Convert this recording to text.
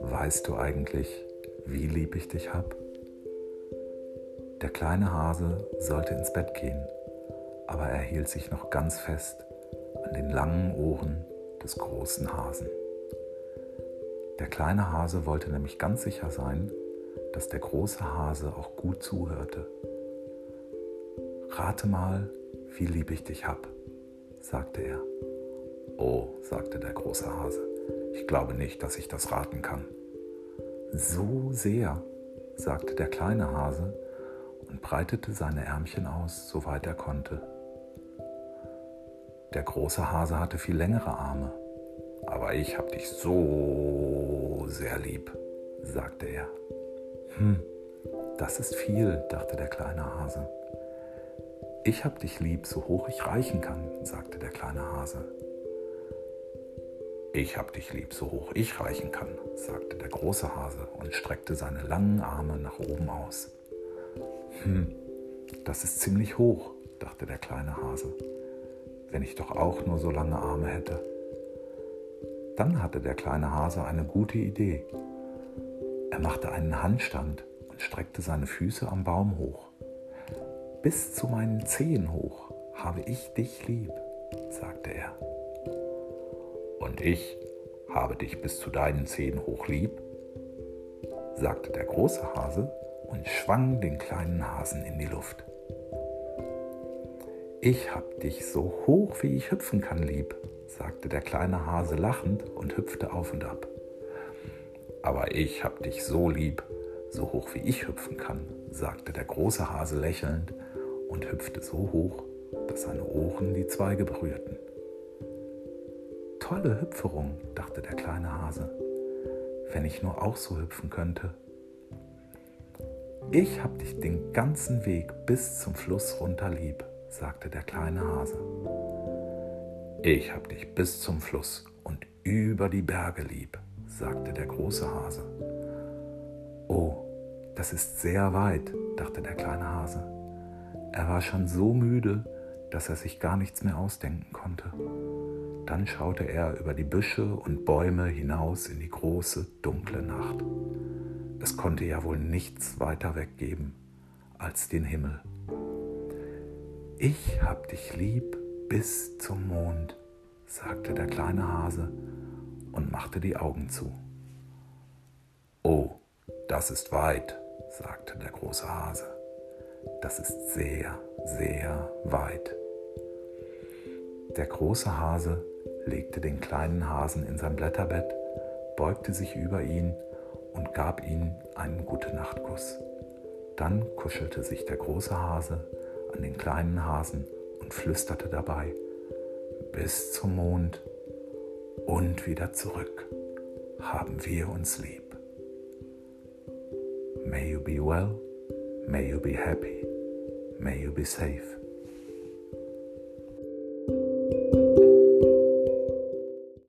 Weißt du eigentlich, wie lieb ich dich hab? Der kleine Hase sollte ins Bett gehen, aber er hielt sich noch ganz fest an den langen Ohren des großen Hasen. Der kleine Hase wollte nämlich ganz sicher sein, dass der große Hase auch gut zuhörte. Rate mal, wie lieb ich dich hab, sagte er. Oh, sagte der große Hase, ich glaube nicht, dass ich das raten kann. So sehr, sagte der kleine Hase und breitete seine Ärmchen aus, soweit er konnte. Der große Hase hatte viel längere Arme, aber ich hab dich so sehr lieb, sagte er. Hm, das ist viel, dachte der kleine Hase. Ich hab dich lieb, so hoch ich reichen kann, sagte der kleine Hase. Ich hab dich lieb, so hoch ich reichen kann, sagte der große Hase und streckte seine langen Arme nach oben aus. Hm, das ist ziemlich hoch, dachte der kleine Hase, wenn ich doch auch nur so lange Arme hätte. Dann hatte der kleine Hase eine gute Idee. Er machte einen Handstand und streckte seine Füße am Baum hoch. Bis zu meinen Zehen hoch habe ich dich lieb, sagte er und ich habe dich bis zu deinen Zehen hoch lieb, sagte der große Hase und schwang den kleinen Hasen in die Luft. Ich hab dich so hoch, wie ich hüpfen kann, lieb, sagte der kleine Hase lachend und hüpfte auf und ab. Aber ich hab dich so lieb, so hoch wie ich hüpfen kann, sagte der große Hase lächelnd und hüpfte so hoch, dass seine Ohren die Zweige berührten tolle Hüpferung, dachte der kleine Hase. Wenn ich nur auch so hüpfen könnte. Ich hab dich den ganzen Weg bis zum Fluss runter lieb, sagte der kleine Hase. Ich hab dich bis zum Fluss und über die Berge lieb, sagte der große Hase. Oh, das ist sehr weit, dachte der kleine Hase. Er war schon so müde, dass er sich gar nichts mehr ausdenken konnte. Dann schaute er über die Büsche und Bäume hinaus in die große, dunkle Nacht. Es konnte ja wohl nichts weiter weggeben als den Himmel. Ich hab dich lieb bis zum Mond, sagte der kleine Hase und machte die Augen zu. Oh, das ist weit, sagte der große Hase. Das ist sehr, sehr weit. Der große Hase legte den kleinen Hasen in sein Blätterbett, beugte sich über ihn und gab ihm einen Gute-Nacht-Kuss. Dann kuschelte sich der große Hase an den kleinen Hasen und flüsterte dabei, bis zum Mond und wieder zurück haben wir uns lieb. May you be well, may you be happy, may you be safe.